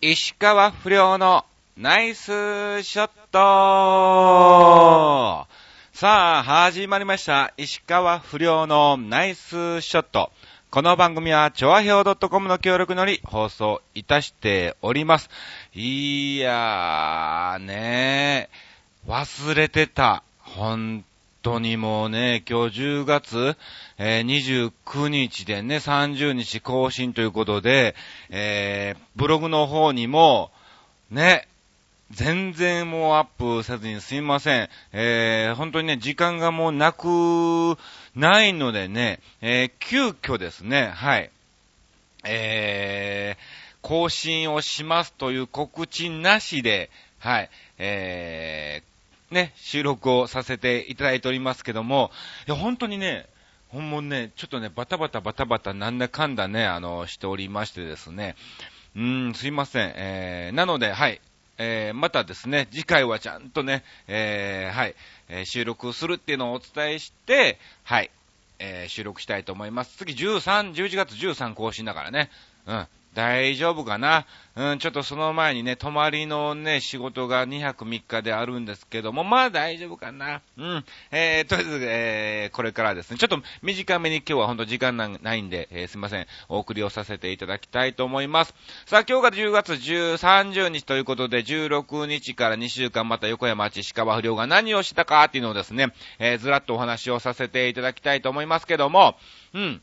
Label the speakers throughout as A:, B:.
A: 石川不良のナイスショットさあ、始まりました。石川不良のナイスショット。この番組は、ちょわひょう .com の協力のり放送いたしております。いやー、ねー、忘れてた。本当にもうね、今日10月、えー29日でね、30日更新ということで、えーブログの方にも、ね、全然もうアップせずにすいません。えー、本当にね、時間がもうなく、ないのでね、えー、急遽ですね、はい。えー、更新をしますという告知なしで、はい、えー、ね、収録をさせていただいておりますけども、いや、本当にね、ほんもね、ちょっとね、バタバタバタバタなんだかんだね、あの、しておりましてですね、うーん、すいません。えー、なので、はい。えー、またですね、次回はちゃんとね、えー、はい、えー収録するっていうのをお伝えして、はい、えー収録したいと思います。次13、11月13更新だからね。うん。大丈夫かな？うん、ちょっとその前にね、泊まりのね、仕事が2泊3日であるんですけども、まあ大丈夫かな？うん。えー、とりあえず、えー、これからですね、ちょっと短めに今日は本当時間ないんで、えーすいません、お送りをさせていただきたいと思います。さあ、今日が10月130日ということで、16日から2週間また横山町石川不良が何をしたかっていうのをですね、えーずらっとお話をさせていただきたいと思いますけども、うん。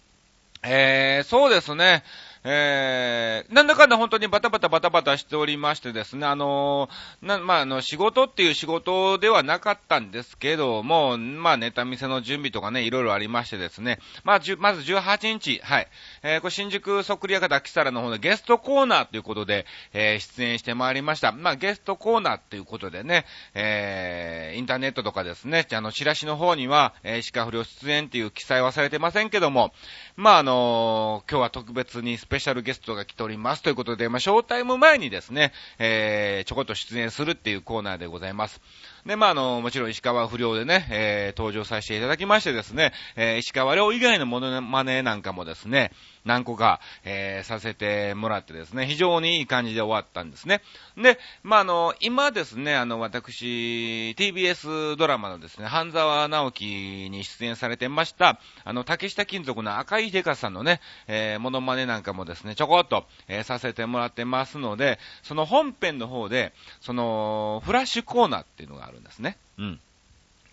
A: えー、そうですね。えー、なんだかんだ本当にバタバタバタバタしておりましてですね、あのーな、まあ、あの、仕事っていう仕事ではなかったんですけども、まあ、ネタ見せの準備とかね、いろいろありましてですね、まあ、まず18日、はい、えー、これ新宿そっくり館キサラの方でゲストコーナーということで、えー、出演してまいりました。まあ、ゲストコーナーっていうことでね、えー、インターネットとかですね、あの、チラシの方には、えー、石川不良出演っていう記載はされてませんけども、まあ、あのー今日は特別にスペシャルゲストが来ておりますということで、まあ、ショータイム前にですね、えー、ちょこっと出演するっていうコーナーでございます。で、まあ、あの、もちろん石川不良でね、えー、登場させていただきましてですね、えー、石川良以外のモノマネなんかもですね、何個か、えー、させてもらってですね、非常にいい感じで終わったんですね。で、まあ、あの、今ですね、あの、私、TBS ドラマのですね、半沢直樹に出演されてました、あの、竹下金属の赤井デカさんのね、えー、モノマネなんかもですね、ちょこっと、えーさせてもらってますので、その本編の方で、その、フラッシュコーナーっていうのがあるんですね。うん。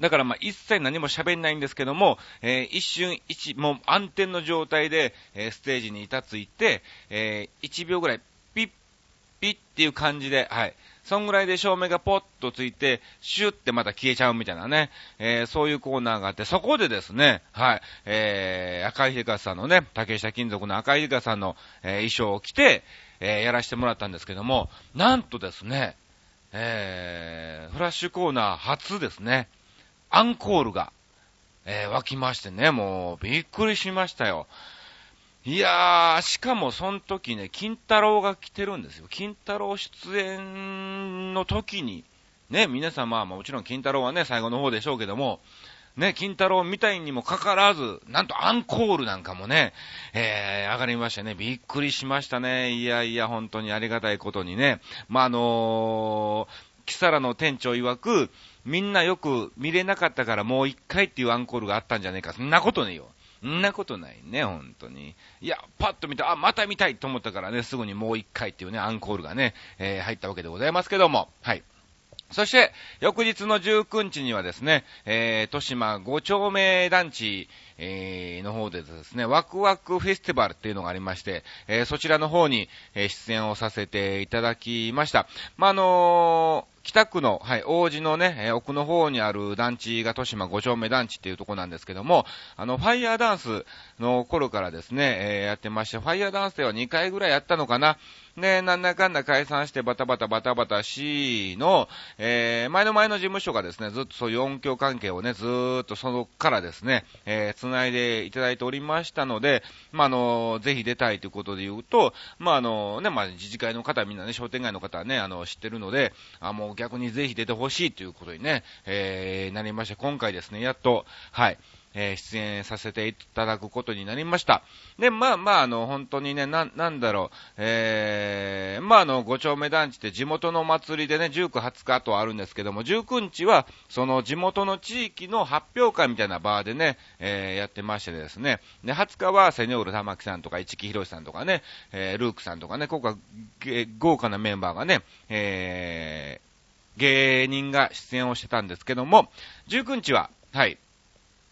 A: だからまあ一切何も喋んないんですけども、えー一瞬一、もう暗転の状態で、えーステージに立ついて、えー1秒ぐらい、ピッ、ピッっていう感じで、はい。そんぐらいで照明がポッとついて、シュッてまた消えちゃうみたいなね、えーそういうコーナーがあって、そこでですね、はい、えー、赤井秀さんのね、竹下金属の赤井秀さんの、えー衣装を着て、えーやらせてもらったんですけども、なんとですね、えー、フラッシュコーナー初ですね、アンコールが、えー湧きましてね、もう、びっくりしましたよ。いやー、しかもその時ね、金太郎が来てるんですよ。金太郎出演の時に、ね、皆さんまあもちろん金太郎はね、最後の方でしょうけども、ね、金太郎みたいにもかかわらず、なんとアンコールなんかもね、えー、上がりましてね、びっくりしましたね。いやいや、本当にありがたいことにね。まあ、あのー、キサラの店長曰く、みんなよく見れなかったからもう一回っていうアンコールがあったんじゃねえか。そんなことねえよ。そんなことないね、本当に。いや、パッと見て、あ、また見たいと思ったからね、すぐにもう一回っていうね、アンコールがね、えー入ったわけでございますけども、はい。そして、翌日の19日にはですね、えー、豊島5丁目団地、えーの方でですね、ワクワクフェスティバルっていうのがありまして、えーそちらの方に、えー出演をさせていただきました。まあ、あのー北区の、はい、王子のね、え奥の方にある団地が豊島5丁目団地っていうとこなんですけども、あの、ファイヤーダンスの頃からですね、えーやってまして、ファイヤーダンスでは2回ぐらいやったのかな。で、なんだかんだ解散してバタバタバタバタしの、えー前の前の事務所がですね、ずっとそういう音響関係をね、ずっとそのからですね、えー繋いでいただいておりましたので、まあ、あの、ぜひ出たいということで言うと、まあ、あの、ね、まあ、自治会の方みんなね、商店街の方はね、あの、知ってるので、あ、もう逆にぜひ出てほしいということにね、えーなりまして、今回ですね、やっと、はい、えー、出演させていただくことになりました。で、まあまあ、あの、本当にね、な、なんだろう、えー、まああの、五丁目団地って地元の祭りでね、19、20日とあるんですけども、19日は、その地元の地域の発表会みたいな場でね、えー、やってましてですね、で、20日はセニョール玉木さんとか、市木博さんとかね、えー、ルークさんとかね、ここは豪華なメンバーがね、えー、芸人が出演をしてたんですけども、19日は、はい、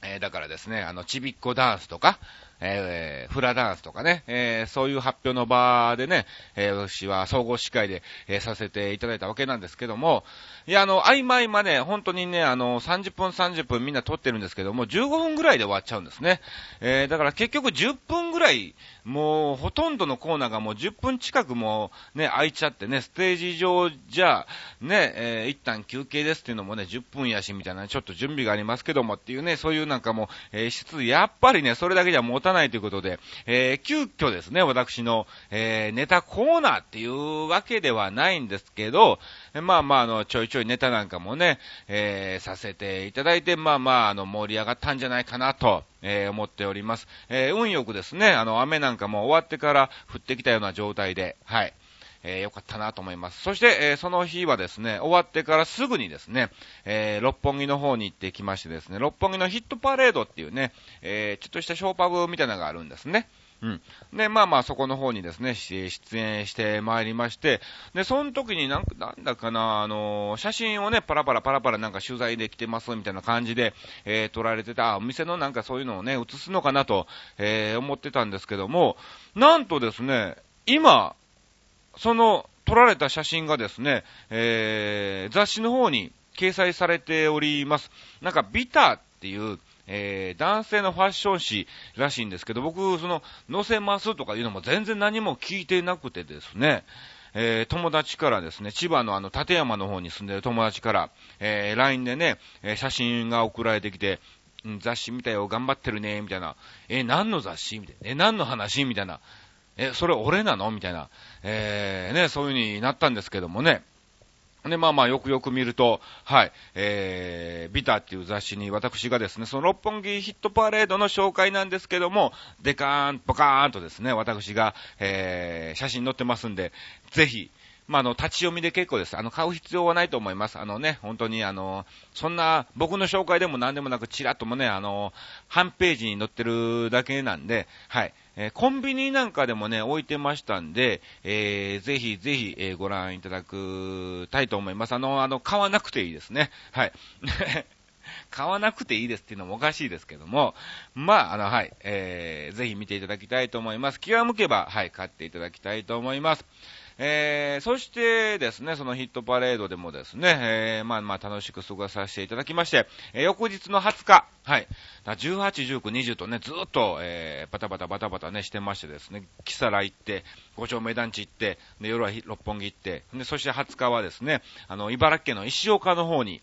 A: えー、だからですね、あの、ちびっこダンスとか、えー、フラダンスとかね、えー、そういう発表の場でね、えー、私は総合司会で、えー、させていただいたわけなんですけども、いや、あの、曖昧まね、本当にね、あの、30分30分みんな撮ってるんですけども、15分ぐらいで終わっちゃうんですね。えー、だから結局10分ぐらい、もう、ほとんどのコーナーがもう10分近くもね、空いちゃってね、ステージ上じゃ、ね、えー、一旦休憩ですっていうのもね、10分やし、みたいな、ちょっと準備がありますけどもっていうね、そういうなんかもう、えー、質、やっぱりね、それだけじゃ持たないということで、えー、急遽ですね、私の、えー、ネタコーナーっていうわけではないんですけど、まあまあ、あの、ちょいちょいネタなんかもね、えー、させていただいて、まあまあ、あの、盛り上がったんじゃないかなと、えー、思っております。えー、運よくですね、あの、雨なんかも終わってから降ってきたような状態で、はい。えー、よかったなと思います。そして、えー、その日はですね、終わってからすぐにですね、えー、六本木の方に行ってきましてですね、六本木のヒットパレードっていうね、えちょっとしたショーパブみたいなのがあるんですね。うん。で、まあまあそこの方にですね、出演してまいりまして、で、その時になん、なんだかな、あの写真をね、パラパラパラパラなんか取材できてますみたいな感じで、えー、撮られてた、お店のなんかそういうのをね、映すのかなと、えー、思ってたんですけども、なんとですね、今、その撮られた写真がですね、えー、雑誌の方に掲載されております。なんか、ビターっていう、えー、男性のファッション誌らしいんですけど、僕、その、載せますとかいうのも全然何も聞いてなくてですね、えー、友達からですね、千葉のあの、立山の方に住んでる友達から、えー、LINE でね、えー、写真が送られてきて、雑誌見たよ、頑張ってるね、みたいな。えー何の雑誌？みたいな。えー何の話？みたいな。え、それ俺なの？みたいな。えー、ね、そういう風になったんですけどもね。で、まあまあ、よくよく見ると、はい、えー、ビターっていう雑誌に私がですね、その六本木ヒットパレードの紹介なんですけども、でかーん、ぽかーんとですね、私が、えー、写真載ってますんで、ぜひ、まあ、あの、立ち読みで結構です。あの、買う必要はないと思います。あのね、本当にあの、そんな、僕の紹介でも何でもなく、ちらっともね、あの、半ページに載ってるだけなんで、はい。えー、コンビニなんかでもね、置いてましたんで、えー、ぜひぜひ、えー、ご覧いただくたいと思います。あの、あの、買わなくていいですね。はい。買わなくていいですっていうのもおかしいですけども、まあ、あの、はい、えー、ぜひ見ていただきたいと思います。気が向けば、はい、買っていただきたいと思います。えー、そしてですね、そのヒットパレードでもですね、えー、まあまあ楽しく過ごさせていただきまして、えー、翌日の20日、はい、18、19、20とね、ずっと、えー、バタバタバタバタね、してましてですね、木更行って、五丁目団地行って、で、夜は六本木行って、で、そして20日はですね、あの、茨城県の石岡の方に、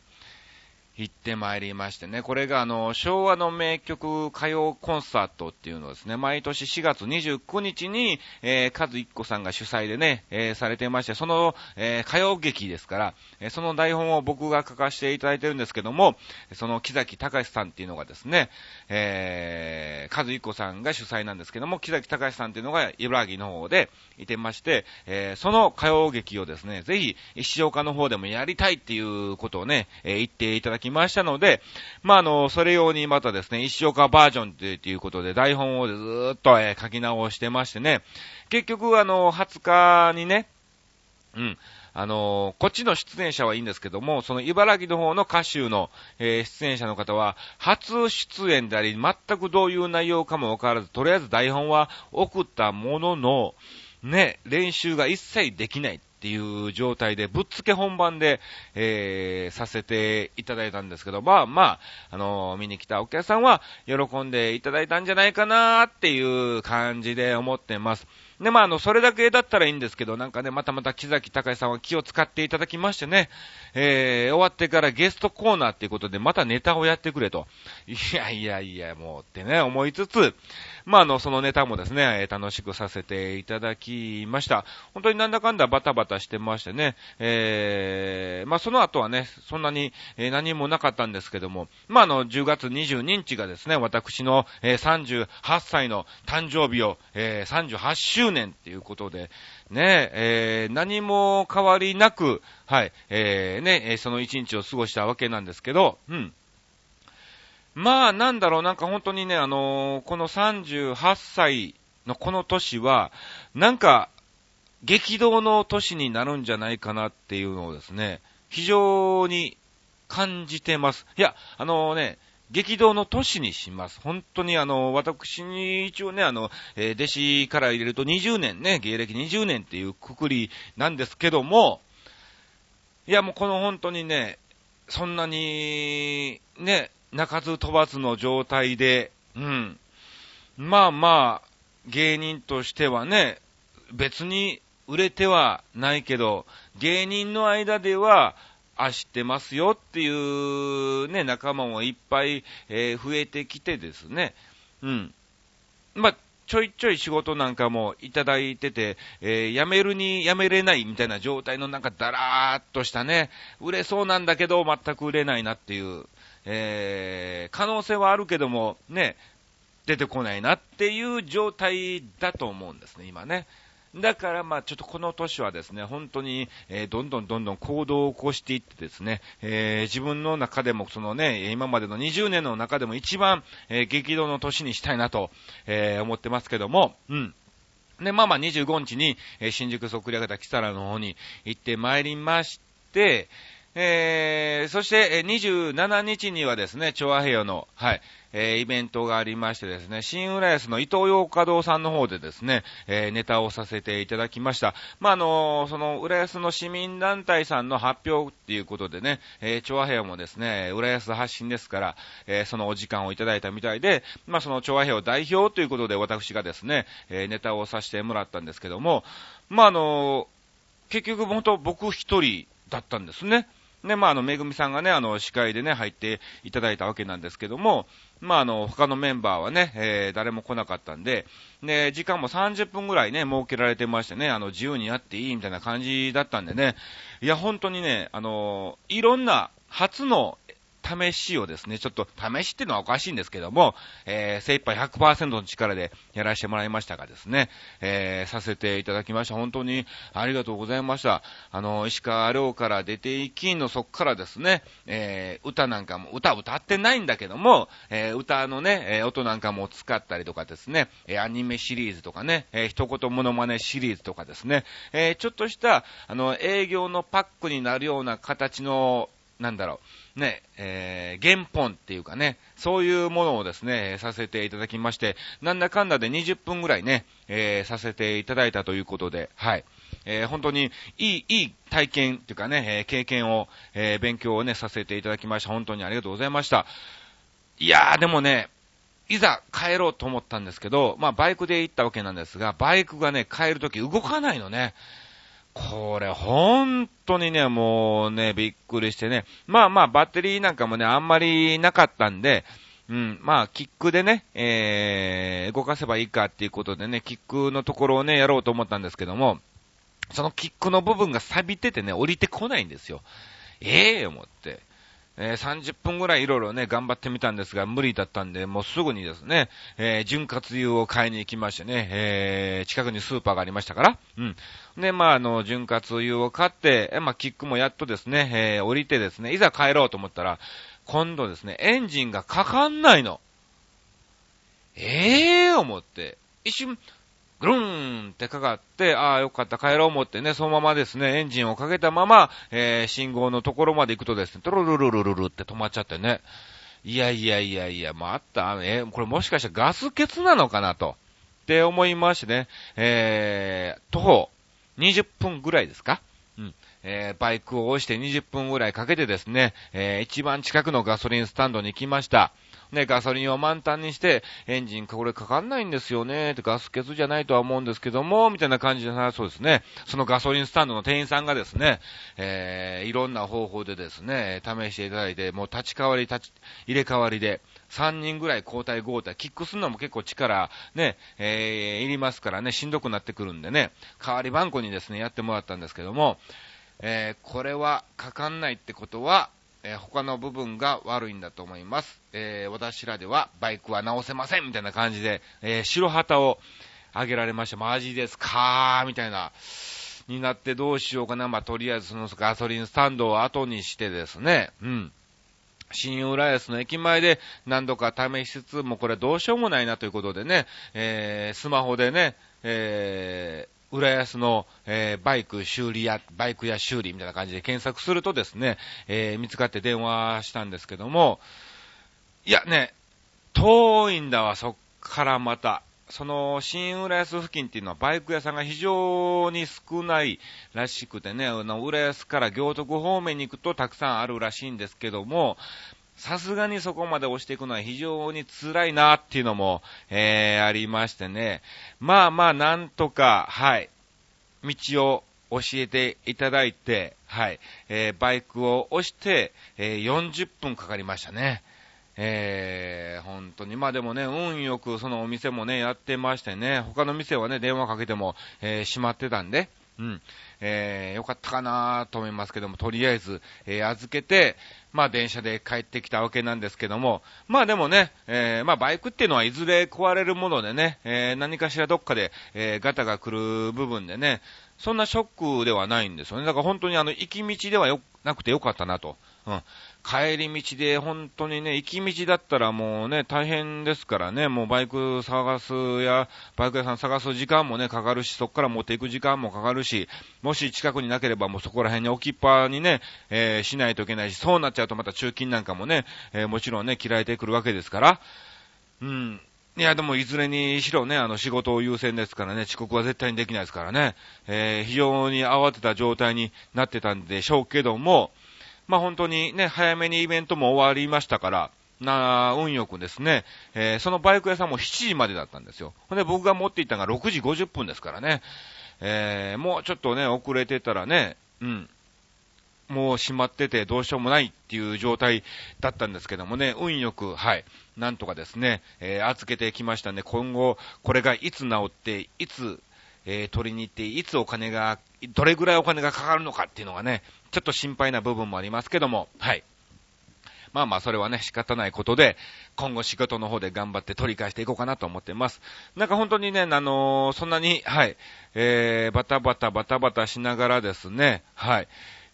A: 行ってまいりましてね、これがあの、昭和の名曲歌謡コンサートっていうのをですね、毎年4月29日に、えー、カズ一子さんが主催でね、えー、されてまして、その、えー、歌謡劇ですから、えー、その台本を僕が書かせていただいてるんですけども、その木崎隆さんっていうのがですね、えー、カズ一子さんが主催なんですけども、木崎隆さんっていうのが茨城の方でいてまして、えー、その歌謡劇をですね、ぜひ、石岡の方でもやりたいっていうことをね、えー、言っていただききましたので、まあ、あの、それ用にまたですね、石岡バージョンということで台本をずっと、えー、書き直してましてね、結局あの、20日にね、うん。あのこっちの出演者はいいんですけども、その茨城の方の歌手の、えー、出演者の方は、初出演であり、全くどういう内容かもわからず、とりあえず台本は送ったものの、ね、練習が一切できない。っていう状態で、ぶっつけ本番で、えー、させていただいたんですけど、まあまあ、あのー、見に来たお客さんは喜んでいただいたんじゃないかなっていう感じで思ってます。で、まあ、あの、それだけだったらいいんですけど、なんかね、またまた木崎隆さんは気を使っていただきましてね、えー、終わってからゲストコーナーっていうことで、またネタをやってくれと。いやいやいや、もうってね、思いつつ、まあ、あの、そのネタもですね、楽しくさせていただきました。本当になんだかんだバタバタしてましてね、えー、まあ、その後はね、そんなに、え、何もなかったんですけども、まあ、あの、10月22日がですね、私の、え、38歳の誕生日を、え、38周年っていうことで、ね、えー、何も変わりなく、はい、えー、ね、その一日を過ごしたわけなんですけど、うん。まあ、なんだろう、なんか本当にね、あのー、この38歳のこの年は、なんか、激動の年になるんじゃないかなっていうのをですね、非常に感じてます。いや、あのね、激動の都市にします。本当にあの、私に一応ね、あの、えー、弟子から入れると20年ね、芸歴20年っていうくくりなんですけども、いやもうこの本当にね、そんなに、ね、鳴かず飛ばずの状態で、うん。まあまあ、芸人としてはね、別に売れてはないけど、芸人の間では、あ、知ってますよっていうね、仲間もいっぱい、えー、増えてきてですね。うん。まあ、ちょいちょい仕事なんかもいただいてて、えー、辞めるに辞めれないみたいな状態のなんかだらーっとしたね、売れそうなんだけど全く売れないなっていう、えー、可能性はあるけども、ね、出てこないなっていう状態だと思うんですね、今ね。だからまあちょっとこの年はですね、本当に、えー、どんどんどんどん行動を起こしていってですね、えー、自分の中でもそのね、今までの20年の中でも一番、えー、激動の年にしたいなと、え思ってますけども、うん。で、まあまあ25日に、え新宿そっくり上げたキサラの方に行ってまいりまして、えー、そして、27日にはですね、調和平和の、はい、えー、イベントがありましてですね、新浦安の伊東洋華堂さんの方でですね、えー、ネタをさせていただきました。まあ、あのー、その浦安の市民団体さんの発表っていうことでね、えー、調和平和もですね、浦安発信ですから、えー、そのお時間をいただいたみたいで、まあ、その調和平和代表ということで私がですね、えー、ネタをさせてもらったんですけども、まあ、あのー、結局本当僕一人だったんですね。ね、まあ、あの、めぐみさんがね、あの、司会でね、入っていただいたわけなんですけども、まあ、あの、他のメンバーはね、えー、誰も来なかったんで、ね、時間も30分ぐらいね、設けられてましてね、あの、自由にやっていいみたいな感じだったんでね、いや、本当にね、あの、いろんな初の試しをですね、ちょっと試しっていうのはおかしいんですけども、えー、精一杯100%の力でやらせてもらいましたがですね、えー、させていただきました。本当にありがとうございました。あの、石川遼から出ていきのそっからですね、えー、歌なんかも、歌歌ってないんだけども、えー、歌のね、えー、音なんかも使ったりとかですね、え、アニメシリーズとかね、えー、一言モノマネシリーズとかですね、えー、ちょっとした、あの、営業のパックになるような形のなんだろう、ね、えー、原本っていうかね、そういうものをですね、させていただきまして、なんだかんだで20分ぐらいね、えー、させていただいたということで、はい。えー、本当にいい、いい体験っていうかね、えー、経験を、えー、勉強をね、させていただきました。本当にありがとうございました。いやー、でもね、いざ帰ろうと思ったんですけど、まあバイクで行ったわけなんですが、バイクがね、帰るとき動かないのね。これ、本当にね、もうね、びっくりしてね。まあまあ、バッテリーなんかもね、あんまりなかったんで、うん、まあ、キックでね、えー、動かせばいいかっていうことでね、キックのところをね、やろうと思ったんですけども、そのキックの部分が錆びててね、降りてこないんですよ。ええー、思って。えー、30分ぐらいいろいろね、頑張ってみたんですが、無理だったんで、もうすぐにですね、えー、潤滑油を買いに行きましてね、えー、近くにスーパーがありましたから、うん。で、まあ、あの、潤滑油を買って、えまあ、キックもやっとですね、えー、降りてですね、いざ帰ろうと思ったら、今度ですね、エンジンがかかんないの。ええー、思って。一瞬、ぐるーんってかかって、ああ、よかった、帰ろう思ってね、そのままですね、エンジンをかけたまま、えー、信号のところまで行くとですね、トロルルルルルって止まっちゃってね。いやいやいやいや、まあっ、た、えー、これもしかしてガス欠なのかなと。って思いましてね、えー、徒歩20分ぐらいですか？うん。えー、バイクを押して20分ぐらいかけてですね、えー、一番近くのガソリンスタンドに行きました。ね、ガソリンを満タンにして、エンジンこれかかんないんですよね、ガス欠じゃないとは思うんですけども、みたいな感じでそうですね。そのガソリンスタンドの店員さんがですね、えー、いろんな方法でですね、試していただいて、もう立ち替わり、立ち、入れ替わりで、3人ぐらい交代交代、キックするのも結構力、ね、えー、いりますからね、しんどくなってくるんでね、代わり番号にですね、やってもらったんですけども、えー、これはかかんないってことは、えー、他の部分が悪いんだと思います。えー、私らではバイクは直せませんみたいな感じで、えー、白旗をあげられました。マジですかーみたいな、になってどうしようかな。まあ、とりあえずそのガソリンスタンドを後にしてですね、うん。新浦安の駅前で何度か試しつつ、もこれどうしようもないなということでね、えー、スマホでね、え、浦安の、えー、バイク修理や、バイクや修理みたいな感じで検索するとですね、えー、見つかって電話したんですけども、いやね、遠いんだわ、そっからまた。その、新浦安付近っていうのはバイク屋さんが非常に少ないらしくてね、あの、浦安から行徳方面に行くとたくさんあるらしいんですけども、さすがにそこまで押していくのは非常に辛いなっていうのも、えー、ありましてね。まあまあ、なんとか、はい、道を教えていただいて、はい、えー、バイクを押して、えー、40分かかりましたね。えー、本当に。まあでもね、運よくそのお店もね、やってましてね、他の店はね、電話かけても、えー、閉まってたんで、うん、えー、よかったかなと思いますけども、とりあえず、えー、預けて、まあ電車で帰ってきたわけなんですけども、まあでもね、えー、まあバイクっていうのはいずれ壊れるものでね、えー、何かしらどっかで、えー、ガタが来る部分でね、そんなショックではないんですよね。だから本当にあの、行き道ではよ、なくてよかったなと。うん。帰り道で本当にね、行き道だったらもうね、大変ですからね、もうバイク探すや、バイク屋さん探す時間もね、かかるし、そこから持っていく時間もかかるし、もし近くになければもうそこら辺に置きっぱにね、えー、しないといけないし、そうなっちゃうとまた中金なんかもね、えー、もちろんね、切られてくるわけですから、うん。いや、でもいずれにしろね、あの仕事を優先ですからね、遅刻は絶対にできないですからね、えー、非常に慌てた状態になってたんでしょうけども、まあ本当にね、早めにイベントも終わりましたから、な、運よくですね、えー、そのバイク屋さんも7時までだったんですよ。ほんで僕が持っていったのが6時50分ですからね、えー、もうちょっとね、遅れてたらね、うん、もう閉まっててどうしようもないっていう状態だったんですけどもね、運よく、はい、なんとかですね、えー、預けてきましたね。今後、これがいつ治って、いつ、えー、取りに行って、いつお金が、どれぐらいお金がかかるのかっていうのがね、ちょっと心配な部分もありますけども、はい。まあまあ、それはね、仕方ないことで、今後仕事の方で頑張って取り返していこうかなと思ってます。なんか本当にね、あのー、そんなに、はい、えー、バタバタバタバタしながらですね、はい、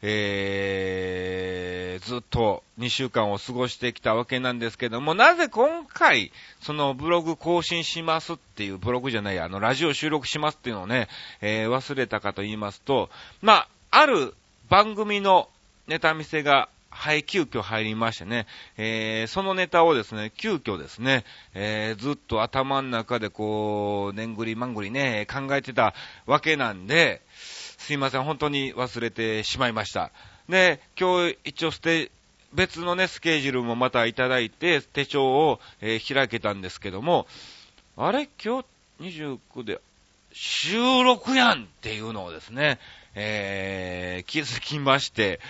A: えー、ずっと2週間を過ごしてきたわけなんですけども、なぜ今回、そのブログ更新しますっていう、ブログじゃない、あの、ラジオ収録しますっていうのをね、えー、忘れたかと言いますと、まあ、ある番組のネタ見せが、はい、急遽入りましてね、えー、そのネタをですね、急遽ですね、えー、ずっと頭の中でこう、ねんぐりまんぐりね、考えてたわけなんで、すいません、本当に忘れてしまいました。で、今日一応ステ、別のね、スケジュールもまたいただいて、手帳を、えー、開けたんですけども、あれ？今日29で、収録やんっていうのをですね、えー、気づきまして、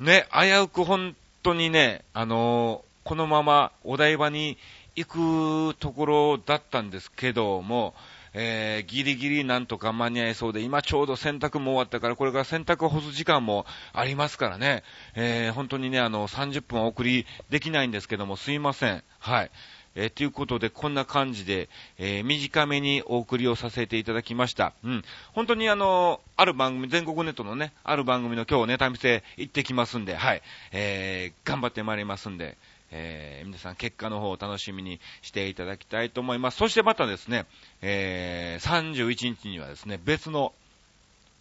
A: ね、危うく本当にね、あのー、このままお台場に行くところだったんですけども、えー、ギリギリなんとか間に合いそうで、今ちょうど洗濯も終わったから、これから洗濯を干す時間もありますからね、えー、本当にね、あの、30分お送りできないんですけども、すいません。はい。えー、ということで、こんな感じで、えー、短めにお送りをさせていただきました。うん。本当にあの、ある番組、全国ネットのね、ある番組の今日ネタ見せ行ってきますんで、はい。えー、頑張ってまいりますんで、えー、皆さん結果の方を楽しみにしていただきたいと思います。そしてまたですね、えー、31日にはですね、別の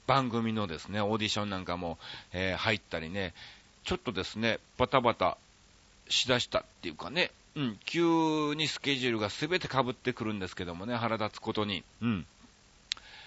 A: 番組のですね、オーディションなんかも、えー、入ったりね、ちょっとですね、バタバタしだしたっていうかね、うん、急にスケジュールが全て被ってくるんですけどもね、腹立つことに。うん。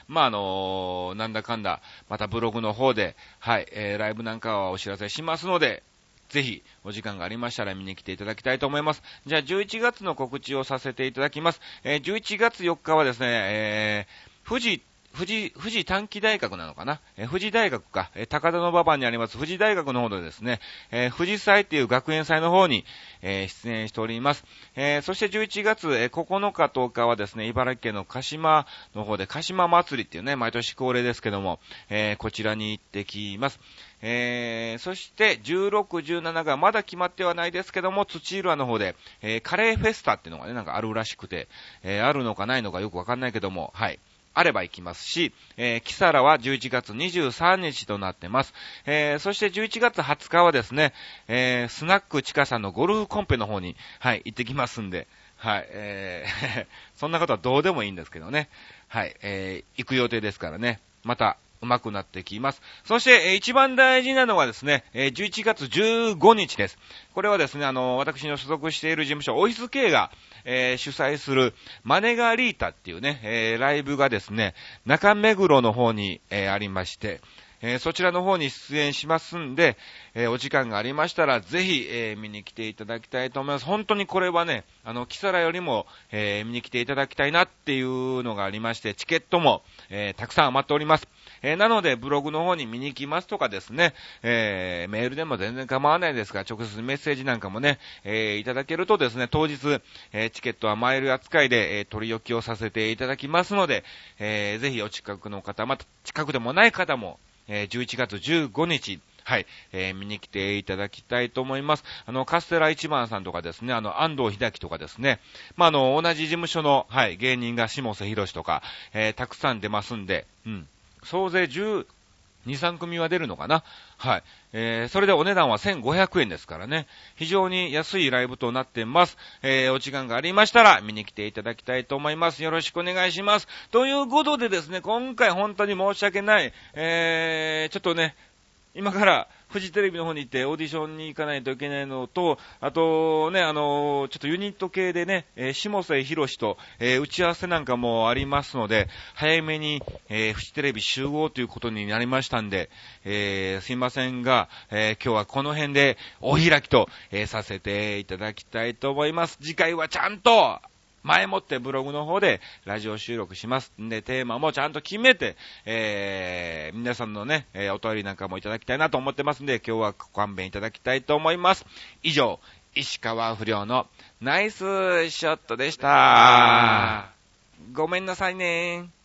A: まあ、あのー、なんだかんだ、またブログの方で、はい、えー、ライブなんかはお知らせしますので、ぜひ、お時間がありましたら見に来ていただきたいと思います。じゃあ、11月の告知をさせていただきます。えー、11月4日はですね、えー、富士富士、富士短期大学なのかな？え富士大学か、え高田の馬場にあります富士大学の方でですね、え富士祭っていう学園祭の方に、え出演しております。えそして11月、え9日10日はですね、茨城県の鹿島の方で鹿島祭りっていうね、毎年恒例ですけども、えこちらに行ってきます。えー、そして16、17がまだ決まってはないですけども、土浦の方で、えー、カレーフェスタっていうのがね、なんかあるらしくて、えー、あるのかないのかよくわかんないけども、はい。あれば行きますし、えー、キサラは11月23日となってます。えー、そして11月20日はですね、えー、スナックチカさんのゴルフコンペの方に、はい、行ってきますんで、はい、えー、そんなことはどうでもいいんですけどね。はい、えー、行く予定ですからね。また、うまくなってきます。そして、え一番大事なのはですね、え11月15日です。これはですね、あの、私の所属している事務所、オフィス K が、えー、主催する、マネガリータっていうね、えー、ライブがですね、中目黒の方に、えー、ありまして、えー、そちらの方に出演しますんで、えー、お時間がありましたら、ぜひ、えー、見に来ていただきたいと思います。本当にこれはね、あの、キサラよりも、え見に来ていただきたいなっていうのがありまして、チケットも、えたくさん余っております。えなので、ブログの方に見に行きますとかですね、えメールでも全然構わないですが、直接メッセージなんかもね、えいただけるとですね、当日、えチケットはマイル扱いで、え取り置きをさせていただきますので、えぜひお近くの方、また近くでもない方も、えー、11月15日、はい、えー、見に来ていただきたいと思います。あの、カステラ一番さんとかですね、あの、安藤秀樹とかですね、まあ、あの、同じ事務所の、はい、芸人が下瀬博士とか、えー、たくさん出ますんで、うん。総勢10、2、3組は出るのかな？はい。えー、それでお値段は1500円ですからね。非常に安いライブとなってます。えー、お時間がありましたら見に来ていただきたいと思います。よろしくお願いします。ということでですね、今回本当に申し訳ない。えー、ちょっとね、今からフジテレビの方に行ってオーディションに行かないといけないのと、あとね、あのちょっとユニット系でね、えー、下瀬博士と、えー、打ち合わせなんかもありますので、早めに、えー、フジテレビ集合ということになりましたんで、えー、すいませんが、えー、今日はこの辺でお開きと、えー、させていただきたいと思います。次回はちゃんと、前もってブログの方でラジオ収録しますんで、テーマもちゃんと決めて、えー、皆さんのね、えー、お便りなんかもいただきたいなと思ってますんで、今日はご勘弁いただきたいと思います。以上、石川不良のナイスショットでした。ごめんなさいね